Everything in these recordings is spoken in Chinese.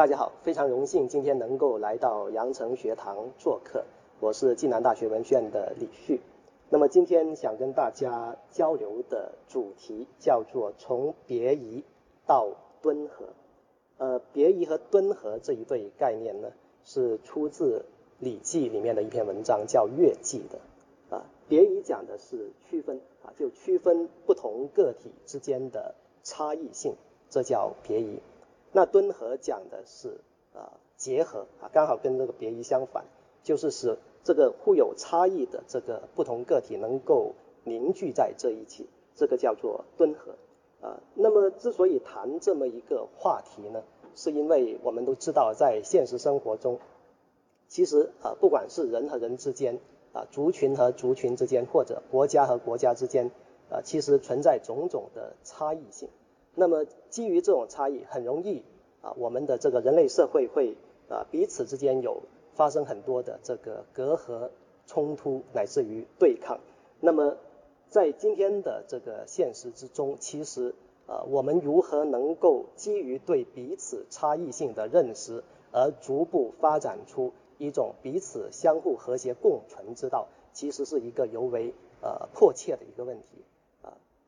大家好，非常荣幸今天能够来到羊城学堂做客，我是暨南大学文学院的李旭。那么今天想跟大家交流的主题叫做从别夷到敦和。呃，别夷和敦和这一对概念呢，是出自《礼记》里面的一篇文章，叫《乐记》的。啊，别夷讲的是区分啊，就区分不同个体之间的差异性，这叫别夷。那敦和讲的是啊结合啊，刚好跟这个别夷相反，就是使这个互有差异的这个不同个体能够凝聚在这一起，这个叫做敦和啊。那么之所以谈这么一个话题呢，是因为我们都知道在现实生活中，其实啊不管是人和人之间啊，族群和族群之间，或者国家和国家之间啊，其实存在种种的差异性。那么基于这种差异，很容易啊，我们的这个人类社会会啊彼此之间有发生很多的这个隔阂、冲突，乃至于对抗。那么在今天的这个现实之中，其实啊，我们如何能够基于对彼此差异性的认识，而逐步发展出一种彼此相互和谐共存之道，其实是一个尤为呃迫切的一个问题。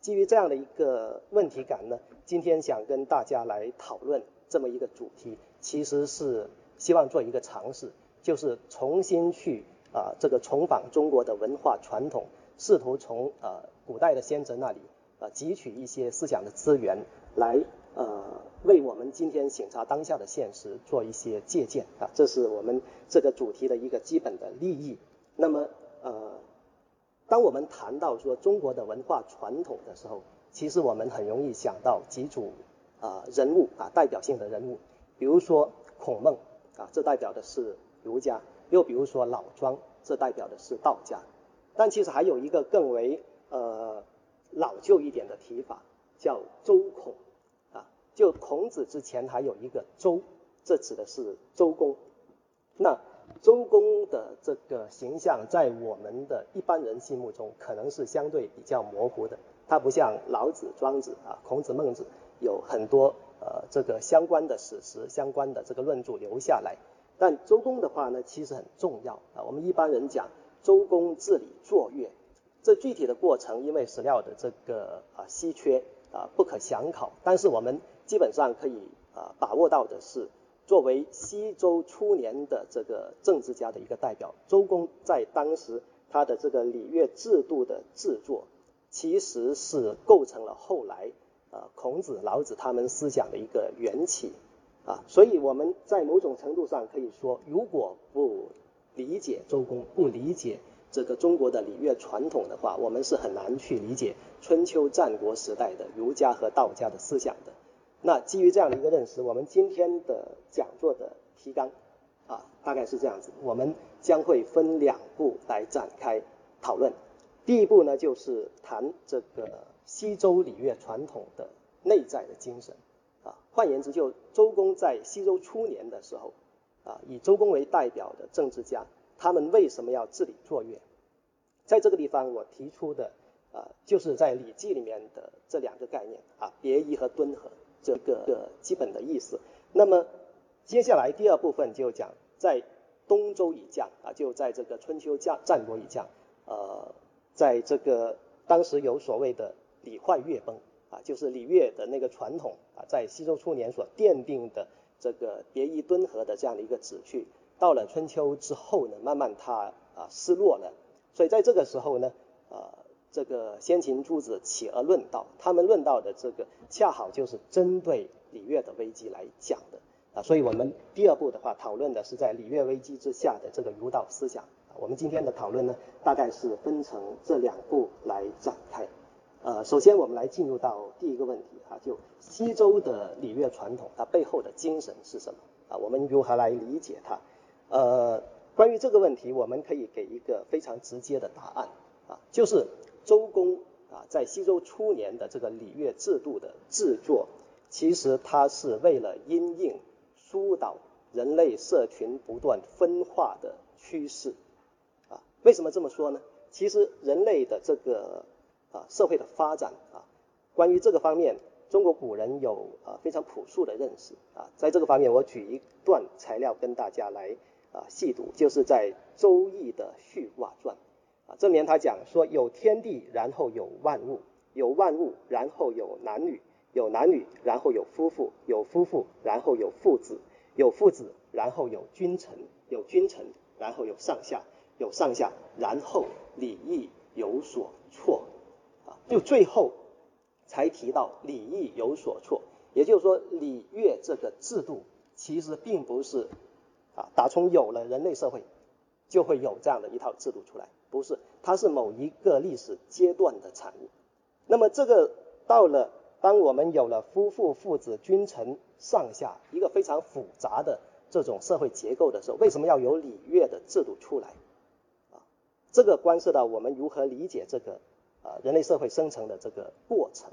基于这样的一个问题感呢，今天想跟大家来讨论这么一个主题，其实是希望做一个尝试，就是重新去啊这个重访中国的文化传统，试图从呃古代的先哲那里啊汲取一些思想的资源，来呃为我们今天醒察当下的现实做一些借鉴啊，这是我们这个主题的一个基本的利益。那么。当我们谈到说中国的文化传统的时候，其实我们很容易想到几组啊人物啊代表性的人物，比如说孔孟啊，这代表的是儒家；又比如说老庄，这代表的是道家。但其实还有一个更为呃老旧一点的提法，叫周孔啊，就孔子之前还有一个周，这指的是周公。那周公的这个形象，在我们的一般人心目中，可能是相对比较模糊的。他不像老子、庄子啊、孔子、孟子，有很多呃这个相关的史实、相关的这个论著留下来。但周公的话呢，其实很重要啊。我们一般人讲周公治理作月，这具体的过程，因为史料的这个啊稀缺啊不可详考。但是我们基本上可以啊把握到的是。作为西周初年的这个政治家的一个代表，周公在当时他的这个礼乐制度的制作，其实是构成了后来啊孔子、老子他们思想的一个缘起啊。所以我们在某种程度上可以说，如果不理解周公，不理解这个中国的礼乐传统的话，我们是很难去理解春秋战国时代的儒家和道家的思想的。那基于这样的一个认识，我们今天的讲座的提纲啊，大概是这样子。我们将会分两步来展开讨论。第一步呢，就是谈这个西周礼乐传统的内在的精神啊。换言之，就周公在西周初年的时候啊，以周公为代表的政治家，他们为什么要治理作乐？在这个地方，我提出的啊，就是在《礼记》里面的这两个概念啊，别夷和敦和。这个基本的意思。那么接下来第二部分就讲，在东周以降啊，就在这个春秋战战国以降，呃，在这个当时有所谓的礼坏乐崩啊，就是礼乐的那个传统啊，在西周初年所奠定的这个别夷敦和的这样的一个旨趣，到了春秋之后呢，慢慢它啊失落了。所以在这个时候呢，呃。这个先秦诸子起而论道，他们论道的这个恰好就是针对礼乐的危机来讲的啊，所以我们第二步的话讨论的是在礼乐危机之下的这个儒道思想。我们今天的讨论呢，大概是分成这两步来展开。呃，首先我们来进入到第一个问题啊，就西周的礼乐传统，它背后的精神是什么啊？我们如何来理解它？呃，关于这个问题，我们可以给一个非常直接的答案啊，就是。周公啊，在西周初年的这个礼乐制度的制作，其实它是为了因应疏导人类社群不断分化的趋势啊。为什么这么说呢？其实人类的这个啊社会的发展啊，关于这个方面，中国古人有啊非常朴素的认识啊，在这个方面我举一段材料跟大家来啊细读，就是在《周易》的《序卦传》啊，这里面他讲说有天地，然后有万物，有万物，然后有男女，有男女，然后有夫妇，有夫妇，然后有父子，有父子，然后有君臣，有君臣，然后有上下，有上下，然后礼义有所错啊，就最后。才提到礼义有所错，也就是说礼乐这个制度其实并不是啊打从有了人类社会就会有这样的一套制度出来，不是，它是某一个历史阶段的产物。那么这个到了当我们有了夫妇、父子、君臣、上下一个非常复杂的这种社会结构的时候，为什么要有礼乐的制度出来？啊，这个关涉到我们如何理解这个。啊，人类社会生成的这个过程，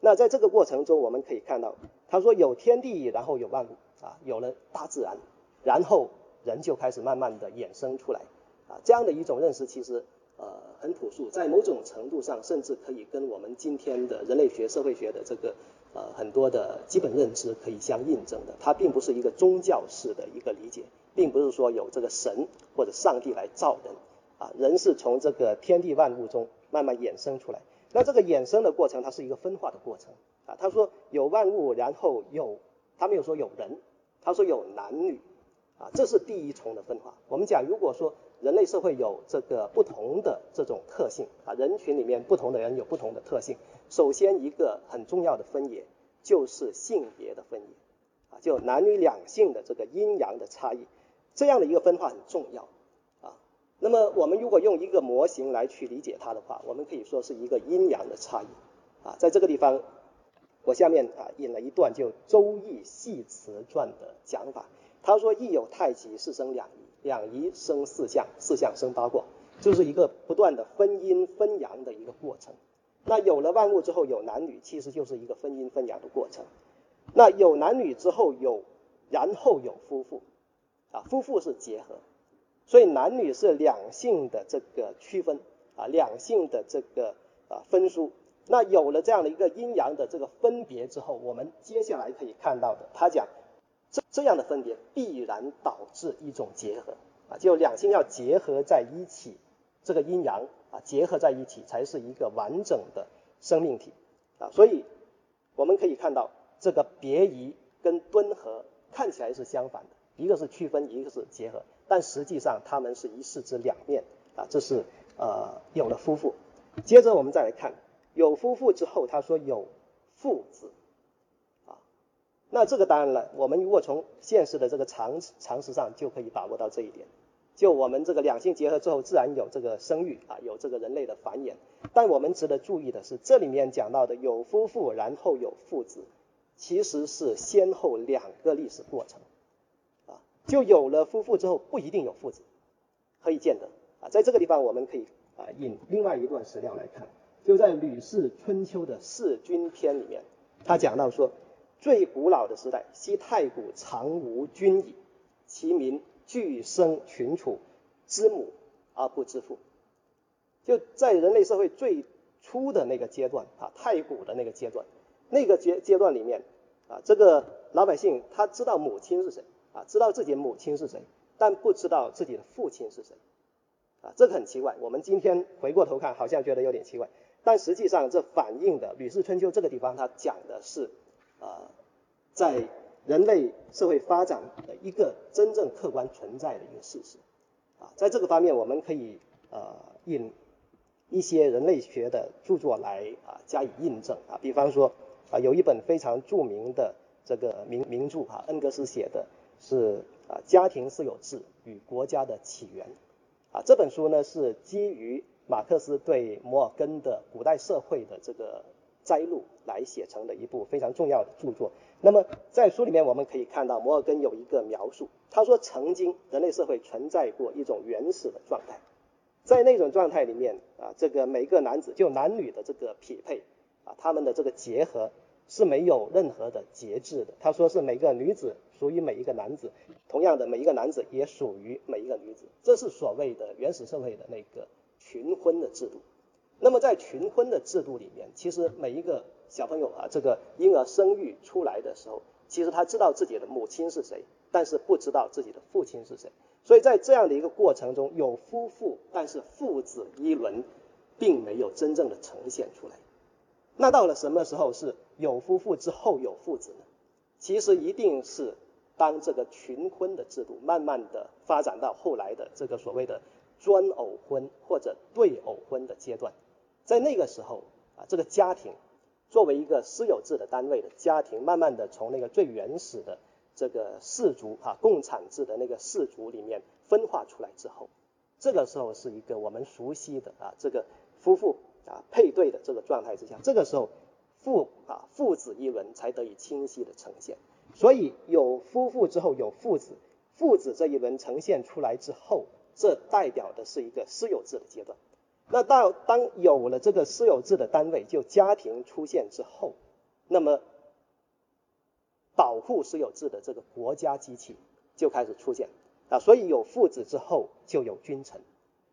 那在这个过程中，我们可以看到，他说有天地，然后有万物，啊，有了大自然，然后人就开始慢慢的衍生出来，啊，这样的一种认识其实呃很朴素，在某种程度上，甚至可以跟我们今天的人类学、社会学的这个呃很多的基本认知可以相印证的。它并不是一个宗教式的一个理解，并不是说有这个神或者上帝来造人，啊，人是从这个天地万物中。慢慢衍生出来，那这个衍生的过程，它是一个分化的过程啊。他说有万物，然后有，他没有说有人，他说有男女啊，这是第一重的分化。我们讲，如果说人类社会有这个不同的这种特性啊，人群里面不同的人有不同的特性，首先一个很重要的分野就是性别的分野啊，就男女两性的这个阴阳的差异，这样的一个分化很重要。啊那么我们如果用一个模型来去理解它的话，我们可以说是一个阴阳的差异啊。在这个地方，我下面啊引了一段就《周易系辞传》的讲法。他说：“一有太极，是生两仪，两仪生四象，四象生八卦，就是一个不断的分阴分阳的一个过程。那有了万物之后，有男女，其实就是一个分阴分阳的过程。那有男女之后，有然后有夫妇啊，夫妇是结合。”所以男女是两性的这个区分啊，两性的这个啊分殊。那有了这样的一个阴阳的这个分别之后，我们接下来可以看到的，他讲这样的分别必然导致一种结合啊，就两性要结合在一起，这个阴阳啊结合在一起才是一个完整的生命体啊。所以我们可以看到这个别移跟敦和看起来是相反的，一个是区分，一个是结合。但实际上，他们是一事之两面啊。这是呃有了夫妇，接着我们再来看有夫妇之后，他说有父子。那这个当然了，我们如果从现实的这个常常识上就可以把握到这一点。就我们这个两性结合之后，自然有这个生育啊，有这个人类的繁衍。但我们值得注意的是，这里面讲到的有夫妇，然后有父子，其实是先后两个历史过程。啊就有了夫妇之后，不一定有父子，可以见得啊。在这个地方，我们可以啊引另外一段史料来看，就在《吕氏春秋》的《弑君篇》里面，他讲到说，最古老的时代，昔太古常无君矣，其民俱生群处，知母而不知父。就在人类社会最初的那个阶段啊，太古的那个阶段，那个阶阶段里面啊，这个老百姓他知道母亲是谁。啊，知道自己母亲是谁，但不知道自己的父亲是谁，啊，这个很奇怪。我们今天回过头看，好像觉得有点奇怪，但实际上这反映的《吕氏春秋》这个地方，它讲的是，呃，在人类社会发展的一个真正客观存在的一个事实。啊，在这个方面，我们可以呃引一些人类学的著作来啊加以印证啊，比方说啊，有一本非常著名的这个名名著啊，恩格斯写的。是啊，家庭私有制与国家的起源啊，这本书呢是基于马克思对摩尔根的古代社会的这个摘录来写成的一部非常重要的著作。那么在书里面我们可以看到，摩尔根有一个描述，他说曾经人类社会存在过一种原始的状态，在那种状态里面啊，这个每个男子就男女的这个匹配啊，他们的这个结合是没有任何的节制的。他说是每个女子。属于每一个男子，同样的，每一个男子也属于每一个女子，这是所谓的原始社会的那个群婚的制度。那么在群婚的制度里面，其实每一个小朋友啊，这个婴儿生育出来的时候，其实他知道自己的母亲是谁，但是不知道自己的父亲是谁。所以在这样的一个过程中，有夫妇，但是父子一伦并没有真正的呈现出来。那到了什么时候是有夫妇之后有父子呢？其实一定是当这个群婚的制度慢慢的发展到后来的这个所谓的专偶婚或者对偶婚的阶段，在那个时候啊，这个家庭作为一个私有制的单位的家庭，慢慢的从那个最原始的。这个氏族啊，共产制的那个氏族里面分化出来之后，这个时候是一个我们熟悉的啊，这个夫妇啊配对的这个状态之下，这个时候父啊父子一轮才得以清晰的呈现。所以有夫妇之后有父子，父子这一轮呈现出来之后，这代表的是一个私有制的阶段。那到当有了这个私有制的单位，就家庭出现之后，那么。保护私有制的这个国家机器就开始出现啊，所以有父子之后就有君臣，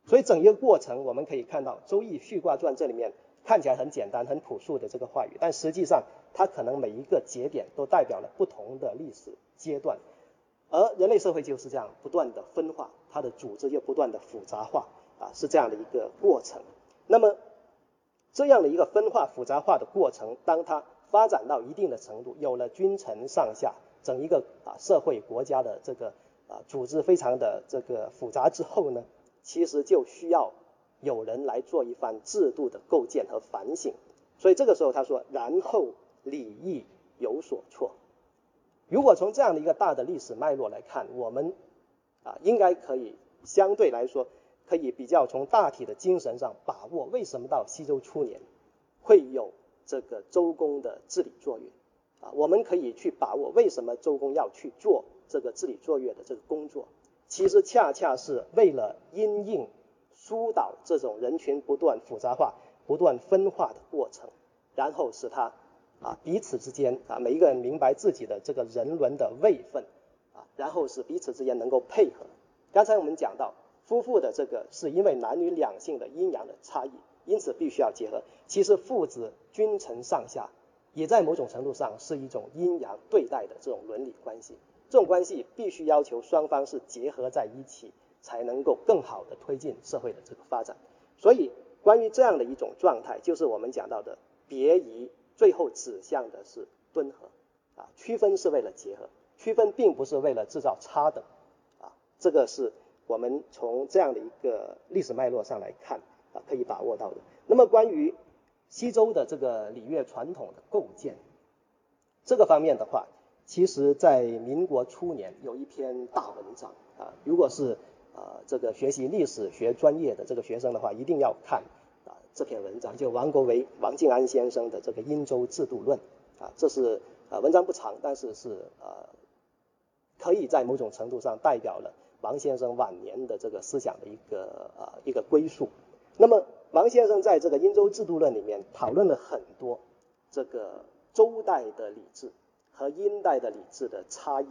所以整一个过程我们可以看到《周易序卦传》这里面看起来很简单、很朴素的这个话语，但实际上它可能每一个节点都代表了不同的历史阶段，而人类社会就是这样不断的分化，它的组织又不断的复杂化啊，是这样的一个过程。那么这样的一个分化复杂化的过程，当它发展到一定的程度，有了君臣上下，整一个啊社会国家的这个啊组织非常的这个复杂之后呢，其实就需要有人来做一番制度的构建和反省。所以这个时候他说，然后礼义有所错。如果从这样的一个大的历史脉络来看，我们啊应该可以相对来说可以比较从大体的精神上把握为什么到西周初年会有。这个周公的治理作业啊，我们可以去把握为什么周公要去做这个治理作业的这个工作，其实恰恰是为了因应疏导这种人群不断复杂化、不断分化的过程，然后使他啊彼此之间啊每一个人明白自己的这个人伦的位分啊，然后使彼此之间能够配合。刚才我们讲到夫妇的这个是因为男女两性的阴阳的差异。因此必须要结合。其实父子君臣上下，也在某种程度上是一种阴阳对待的这种伦理关系。这种关系必须要求双方是结合在一起，才能够更好的推进社会的这个发展。所以，关于这样的一种状态，就是我们讲到的别夷，最后指向的是敦和。啊，区分是为了结合，区分并不是为了制造差等。啊，这个是我们从这样的一个历史脉络上来看。啊，可以把握到的。那么关于西周的这个礼乐传统的构建，这个方面的话，其实在民国初年有一篇大文章啊，如果是呃这个学习历史学专业的这个学生的话，一定要看啊这篇文章，就王国维、王敬安先生的这个《殷周制度论》啊，这是呃文章不长，但是是呃可以在某种程度上代表了王先生晚年的这个思想的一个呃一个归宿。那么，王先生在这个《殷周制度论》里面讨论了很多这个周代的礼制和殷代的礼制的差异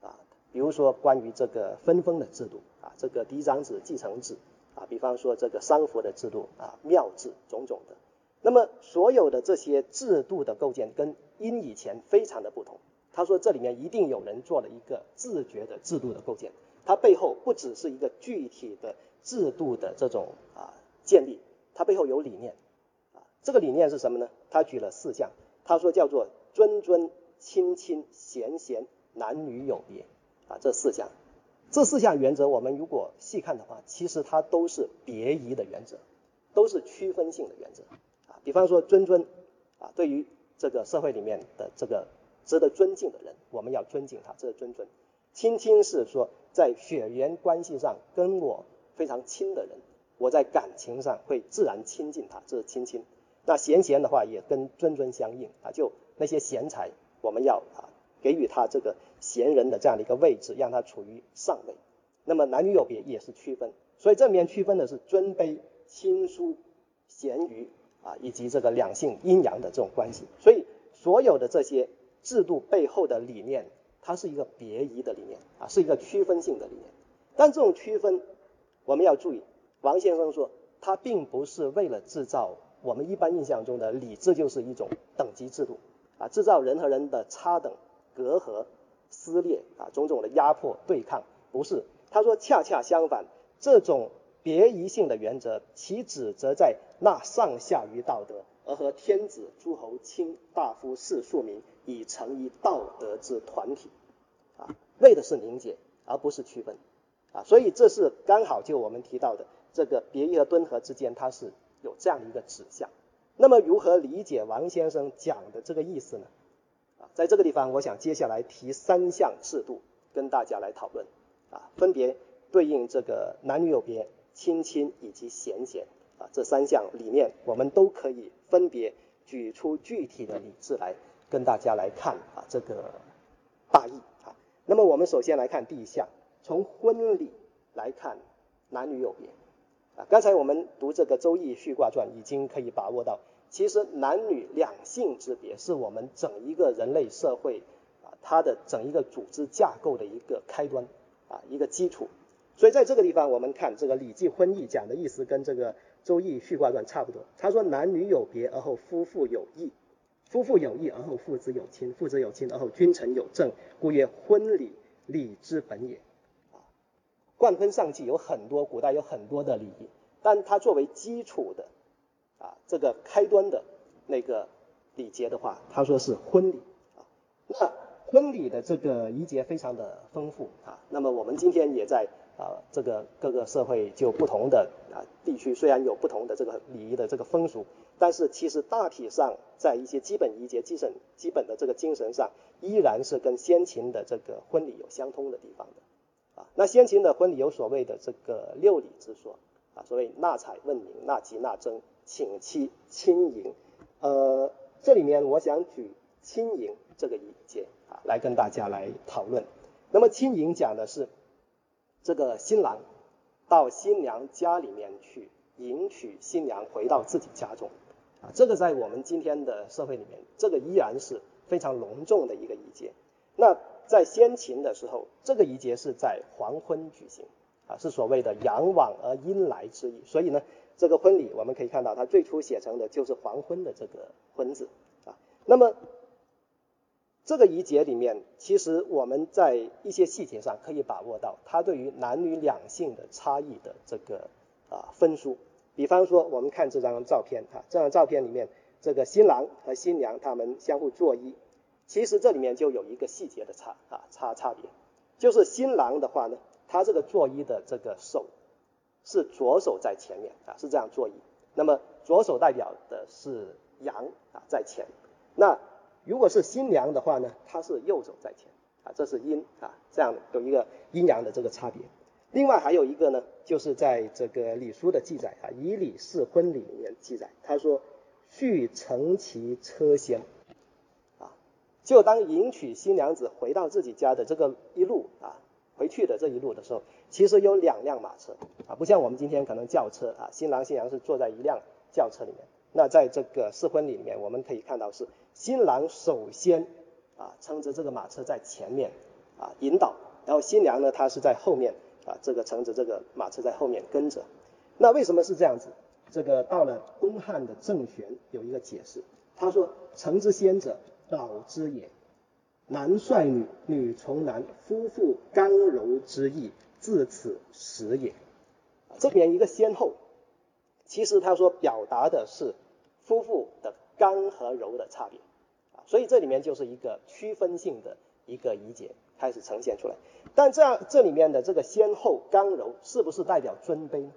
啊，比如说关于这个分封的制度啊，这个嫡长子继承制啊，比方说这个丧服的制度啊，庙制种种的。那么，所有的这些制度的构建跟殷以前非常的不同。他说，这里面一定有人做了一个自觉的制度的构建，它背后不只是一个具体的制度的这种啊。建立，它背后有理念，啊，这个理念是什么呢？他举了四项，他说叫做尊尊亲亲贤贤男女有别，啊，这四项，这四项原则我们如果细看的话，其实它都是别仪的原则，都是区分性的原则，啊，比方说尊尊，啊，对于这个社会里面的这个值得尊敬的人，我们要尊敬他，这是尊尊；亲亲是说在血缘关系上跟我非常亲的人。我在感情上会自然亲近他，这是亲亲。那贤贤的话也跟尊尊相应啊，就那些贤才，我们要啊给予他这个贤人的这样的一个位置，让他处于上位。那么男女有别也是区分，所以这里面区分的是尊卑、亲疏、贤愚啊，以及这个两性阴阳的这种关系。所以所有的这些制度背后的理念，它是一个别仪的理念啊，是一个区分性的理念。但这种区分，我们要注意。王先生说，他并不是为了制造我们一般印象中的礼制就是一种等级制度啊，制造人和人的差等、隔阂、撕裂啊，种种的压迫对抗，不是。他说恰恰相反，这种别宜性的原则，其旨则在那上下于道德，而和天子、诸侯、卿大夫、士庶民以成一道德之团体啊，为的是凝结，而不是区分啊。所以这是刚好就我们提到的这个别宜和敦和之间，它是。有这样一个指向，那么如何理解王先生讲的这个意思呢？啊，在这个地方，我想接下来提三项制度跟大家来讨论，啊，分别对应这个男女有别、亲亲以及贤贤，啊，这三项里面，我们都可以分别举出具体的理智来跟大家来看啊这个大意。那么我们首先来看第一项，从婚礼来看男女有别。啊，刚才我们读这个《周易》序卦传，已经可以把握到，其实男女两性之别是我们整一个人类社会啊，它的整一个组织架构的一个开端啊，一个基础。所以在这个地方，我们看这个《礼记婚义》讲的意思跟这个《周易》序卦传差不多。他说男女有别而后夫妇有义，夫妇有义而后父子有亲，父子有亲而后君臣有政，故曰婚礼，礼之本也。啊冠婚丧祭有很多，古代有很多的礼仪，但它作为基础的，啊，这个开端的那个礼节的话，他说是婚礼啊。那婚礼的这个仪节非常的丰富啊。那么我们今天也在啊这个各个社会就不同的啊地区，虽然有不同的这个礼仪的这个风俗，但是其实大体上在一些基本仪节、基本基本的这个精神上，依然是跟先秦的这个婚礼有相通的地方的。啊那先秦的婚礼有所谓的这个六礼之说啊，所谓纳采、问名、纳吉、纳征、请妻、亲迎。呃，这里面我想举亲迎这个仪节啊，来跟大家来讨论。那么亲迎讲的是这个新郎到新娘家里面去迎娶新娘回到自己家中啊，这个在我们今天的社会里面，这个依然是非常隆重的一个仪节。那在先秦的时候，这个仪节是在黄昏举行，啊，是所谓的阳往而阴来之意。所以呢，这个婚礼我们可以看到，它最初写成的就是黄昏的这个婚字，啊，那么这个仪节里面，其实我们在一些细节上可以把握到它对于男女两性的差异的这个啊分殊。比方说，我们看这张照片，哈，这张照片里面，这个新郎和新娘他们相互作揖。其实这里面就有一个细节的差啊差差别，就是新郎的话呢，他这个作揖的这个手是左手在前面啊，是这样作揖。那么左手代表的是阳啊在前，那如果是新娘的话呢，她是右手在前啊，这是阴啊，这样有一个阴阳的这个差别。另外还有一个呢，就是在这个礼书的记载啊，《以礼事婚礼》里面记载，他说：“续乘其车先。”啊就当迎娶新娘子回到自己家的这个一路啊，回去的这一路的时候，其实有两辆马车啊，不像我们今天可能轿车啊，新郎新娘是坐在一辆轿车里面。那在这个试婚礼里面，我们可以看到是新郎首先啊撑着这个马车在前面啊引导，然后新娘呢她是在后面啊这个乘着这个马车在后面跟着。那为什么是这样子？这个到了东汉的郑玄有一个解释，他说乘之先者。导之也，男率女，女从男，夫妇刚柔之意，自此始也。这边一个先后，其实他说表达的是夫妇的刚和柔的差别啊，所以这里面就是一个区分性的一个理解开始呈现出来。但这样这里面的这个先后刚柔是不是代表尊卑呢？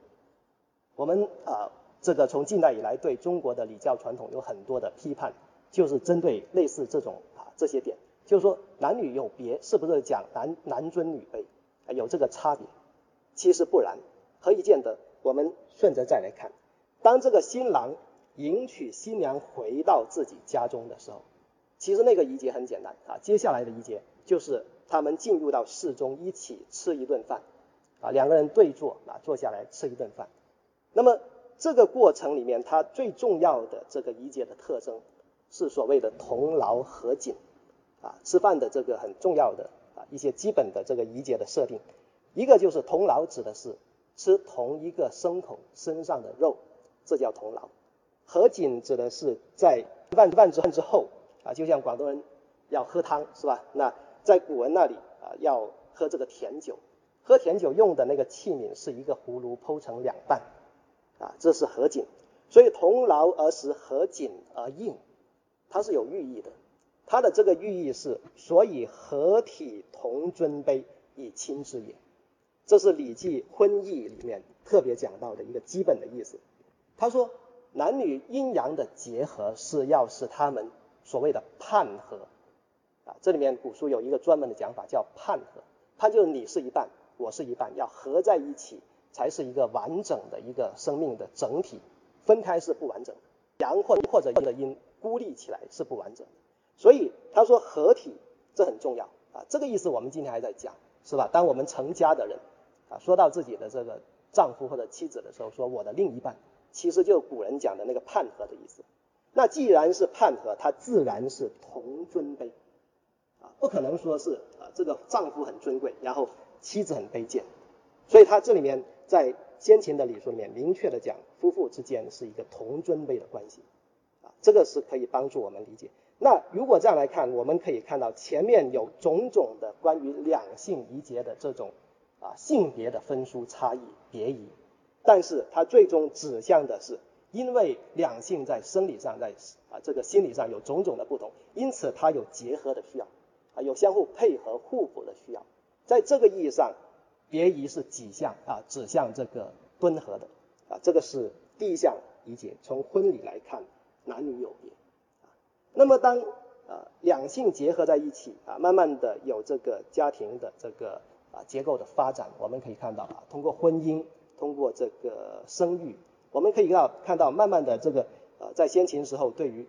我们啊，这个从近代以来对中国的礼教传统有很多的批判。就是针对类似这种啊这些点，就是说男女有别，是不是讲男男尊女卑啊有这个差别？其实不然，何以见得？我们顺着再来看，当这个新郎迎娶新娘回到自己家中的时候，其实那个仪节很简单啊，接下来的仪节就是他们进入到室中一起吃一顿饭啊，两个人对坐啊坐下来吃一顿饭。那么这个过程里面，它最重要的这个仪节的特征。是所谓的同劳合锦啊，吃饭的这个很重要的啊一些基本的这个仪节的设定，一个就是同劳指的是吃同一个牲口身上的肉，这叫同劳；合卺指的是在饭饭之后啊，就像广东人要喝汤是吧？那在古人那里啊，要喝这个甜酒，喝甜酒用的那个器皿是一个葫芦剖成两半啊，这是合卺。所以同劳而食，合卺而应，它是有寓意的。它的这个寓意是，所以合体同尊卑，以亲之也。这是《礼记·婚义》里面特别讲到的一个基本的意思。他说，男女阴阳的结合是要使他们所谓的判合这里面古书有一个专门的讲法叫判合，判就是你是一半，我是一半，要合在一起才是一个完整的一个生命的整体，分开是不完整的。阳或或者阴孤立起来是不完整的。所以他说合体这很重要啊。这个意思我们今天还在讲，是吧？当我们成家的人。啊，说到自己的这个丈夫或者妻子的时候，说我的另一半，其实就古人讲的那个判合的意思。那既然是判合，它自然是同尊卑，不可能说是啊这个丈夫很尊贵，然后妻子很卑贱。所以他这里面在先秦的礼数里面明确的讲，夫妇之间是一个同尊卑的关系，啊，这个是可以帮助我们理解。那如果这样来看，我们可以看到前面有种种的关于两性宜节的这种。啊，性别的分殊差异别异，但是它最终指向的是，因为两性在生理上，在啊这个心理上有种种的不同，因此它有结合的需要，啊有相互配合互补的需要，在这个意义上，别宜是几项啊，指向这个敦和的，啊这个是第一项理解。从婚礼来看，男女有别，啊那么当啊两性结合在一起啊，慢慢的有这个家庭的这个。啊，结构的发展，我们可以看到啊，通过婚姻，通过这个生育，我们可以看看到，慢慢的这个呃，在先秦时候，对于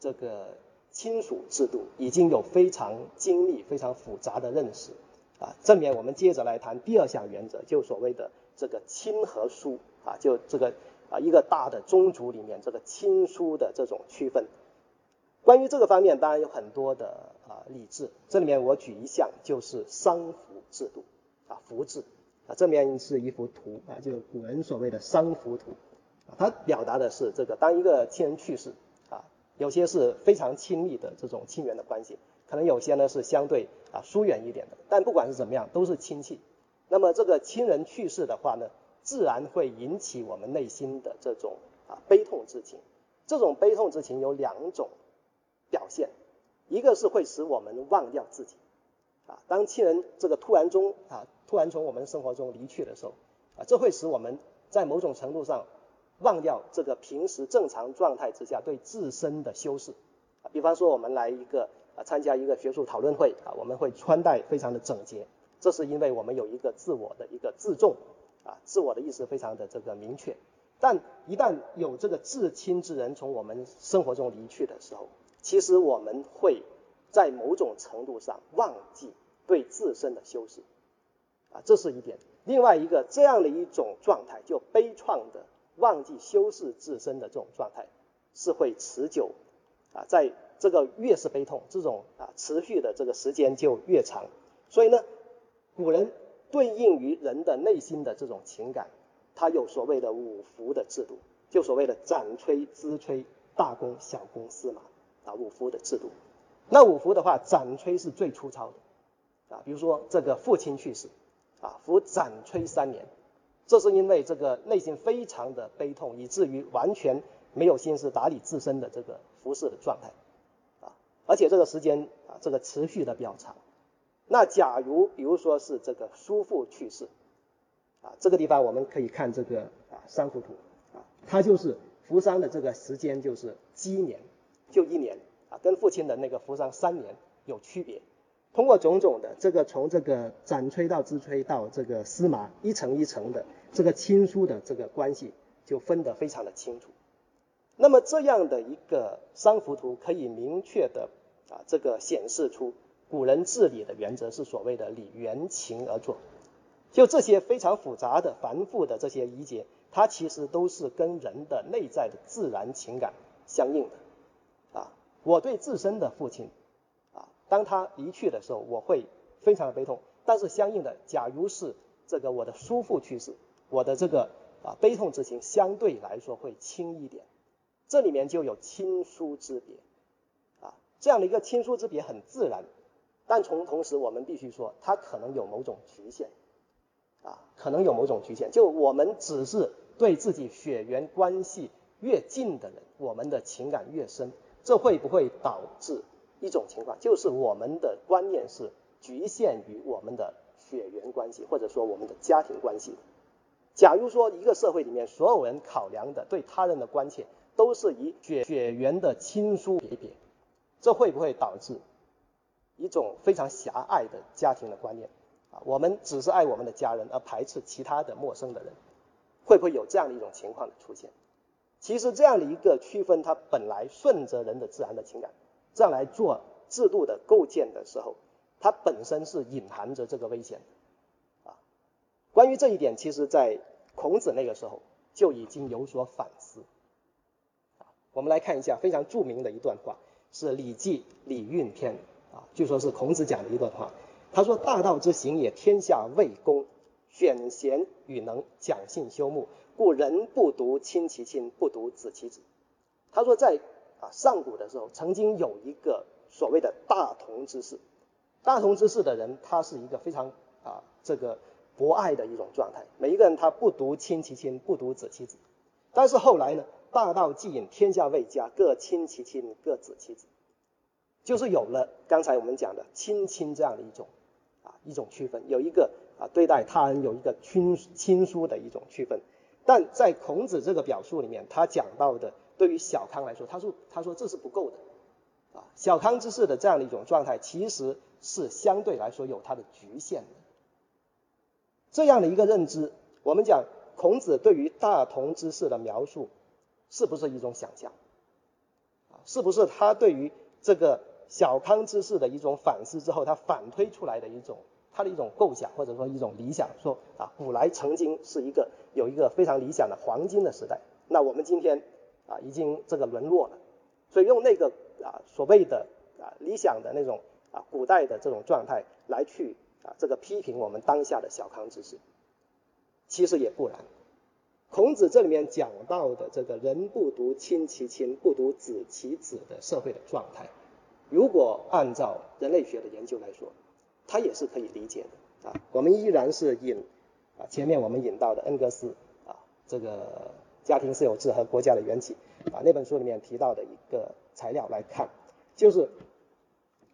这个亲属制度已经有非常精密、非常复杂的认识。啊。正面我们接着来谈第二项原则，就所谓的这个亲和疏。啊，就这个啊一个大的宗族里面这个亲疏的这种区分。关于这个方面，当然有很多的啊理智，这里面我举一项，就是丧服制度。啊，服制。啊，这面是一幅图啊，就古人所谓的丧服图。啊，它表达的是这个当一个亲人去世，有些是非常亲密的这种亲缘的关系，可能有些呢是相对啊疏远一点的，但不管是怎么样，都是亲戚。那么这个亲人去世的话呢，自然会引起我们内心的这种啊悲痛之情。这种悲痛之情有两种。表现，一个是会使我们忘掉自己，啊，当亲人这个突然中啊，突然从我们生活中离去的时候，啊，这会使我们在某种程度上忘掉这个平时正常状态之下对自身的修饰，比方说我们来一个啊参加一个学术讨论会啊，我们会穿戴非常的整洁，这是因为我们有一个自我的一个自重，啊，自我的意识非常的这个明确，但一旦有这个至亲之人从我们生活中离去的时候，其实我们会在某种程度上忘记对自身的修饰，啊，这是一点。另外一个这样的一种状态，就悲怆的忘记修饰自身的这种状态，是会持久，啊，在这个越是悲痛，这种啊持续的这个时间就越长。所以呢，古人对应于人的内心的这种情感，他有所谓的五福的制度，就所谓的斩吹、资吹、大功、小功、司马。啊，五福的制度，那五福的话，斩吹是最粗糙的，啊，比如说这个父亲去世，啊，服斩吹三年，这是因为这个内心非常的悲痛，以至于完全没有心思打理自身的这个服饰的状态，啊，而且这个时间啊，这个持续的比较长。那假如比如说是这个叔父去世，啊，这个地方我们可以看这个啊三幅图，啊，它就是服丧的这个时间就是积年。就一年啊，跟父亲的那个服丧三年有区别。通过种种的这个从这个斩吹到支吹到这个司马一层一层的这个亲疏的这个关系就分得非常的清楚。那么这样的一个三幅图可以明确的啊这个显示出古人治理的原则是所谓的礼缘情而作。就这些非常复杂的繁复的这些仪节，它其实都是跟人的内在的自然情感相应的。啊我对自身的父亲，当他离去的时候，我会非常的悲痛。但是相应的，假如是这个我的叔父去世，我的这个啊悲痛之情相对来说会轻一点。这里面就有亲疏之别，啊，这样的一个亲疏之别很自然，但从同时我们必须说，它可能有某种局限，啊，可能有某种局限，就我们只是对自己血缘关系越近的人，我们的情感越深，这会不会导致一种情况，就是我们的观念是局限于我们的血缘关系，或者说我们的家庭关系。假如说一个社会里面所有人考量的对他人的关切都是以血血缘的亲疏为别，这会不会导致一种非常狭隘的家庭的观念啊？我们只是爱我们的家人而排斥其他的陌生的人，会不会有这样的一种情况的出现？其实这样的一个区分，它本来顺着人的自然的情感，这样来做制度的构建的时候，它本身是隐含着这个危险的啊。关于这一点，其实在孔子那个时候就已经有所反思。啊，我们来看一下非常著名的一段话，是《礼记·礼运篇》啊，据说是孔子讲的一段话。他说：“大道之行也，天下为公，选贤与能，讲信修睦，故人不独亲其亲，不独子其子。”他说，在啊上古的时候，曾经有一个所谓的大同之士。大同之士的人，他是一个非常啊这个。博爱的一种状态，每一个人他不独亲其亲，不独子其子。但是后来呢，大道既隐，天下未家，各亲其亲，各子其子，就是有了刚才我们讲的亲亲这样的一种啊一种区分，有一个啊对待他人有一个亲亲疏的一种区分。但在孔子这个表述里面，他讲到的对于小康来说，他说他说这是不够的啊，小康之士的这样的一种状态，其实是相对来说有它的局限的。这样的一个认知，我们讲孔子对于大同之士的描述，是不是一种想象？啊，是不是他对于这个小康之士的一种反思之后，他反推出来的一种他的一种构想，或者说一种理想，说啊，古来曾经是一个有一个非常理想的黄金的时代，那我们今天啊已经这个沦落了，所以用那个啊所谓的啊理想的那种啊古代的这种状态来去。啊，这个批评我们当下的小康之士，其实也不然。孔子这里面讲到的这个人不独亲其亲，不独子其子的社会的状态，如果按照人类学的研究来说，它也是可以理解的啊。我们依然是引啊前面我们引到的恩格斯啊这个家庭私有制和国家的缘起啊那本书里面提到的一个材料来看，就是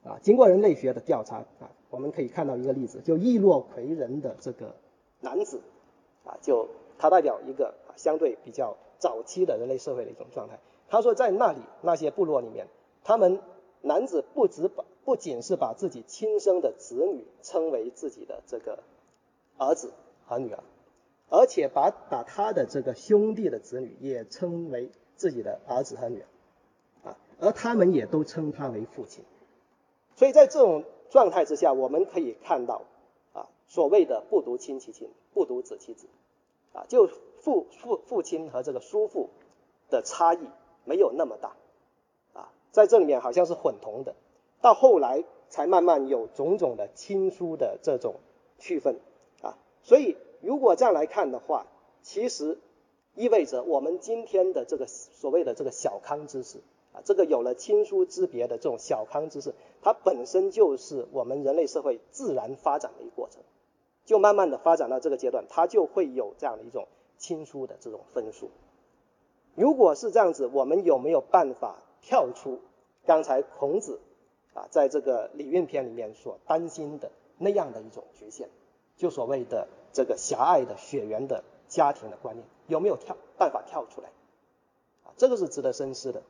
啊经过人类学的调查啊。我们可以看到一个例子，就易洛魁人的这个男子，啊，就他代表一个相对比较早期的人类社会的一种状态。他说，在那里那些部落里面，他们男子不只把不仅是把自己亲生的子女称为自己的这个儿子和女儿，而且把把他的这个兄弟的子女也称为自己的儿子和女儿，啊，而他们也都称他为父亲。所以在这种状态之下，我们可以看到，啊，所谓的不独亲其亲，不独子其子，啊，就父父父亲和这个叔父的差异没有那么大，啊，在这里面好像是混同的，到后来才慢慢有种种的亲疏的这种区分，啊，所以如果这样来看的话，其实意味着我们今天的这个所谓的这个小康知识。啊，这个有了亲疏之别的这种小康之势，它本身就是我们人类社会自然发展的一个过程，就慢慢的发展到这个阶段，它就会有这样的一种亲疏的这种分数。如果是这样子，我们有没有办法跳出刚才孔子啊在这个《礼运篇》里面所担心的那样的一种局限，就所谓的这个狭隘的血缘的家庭的观念，有没有跳办法跳出来？啊，这个是值得深思的。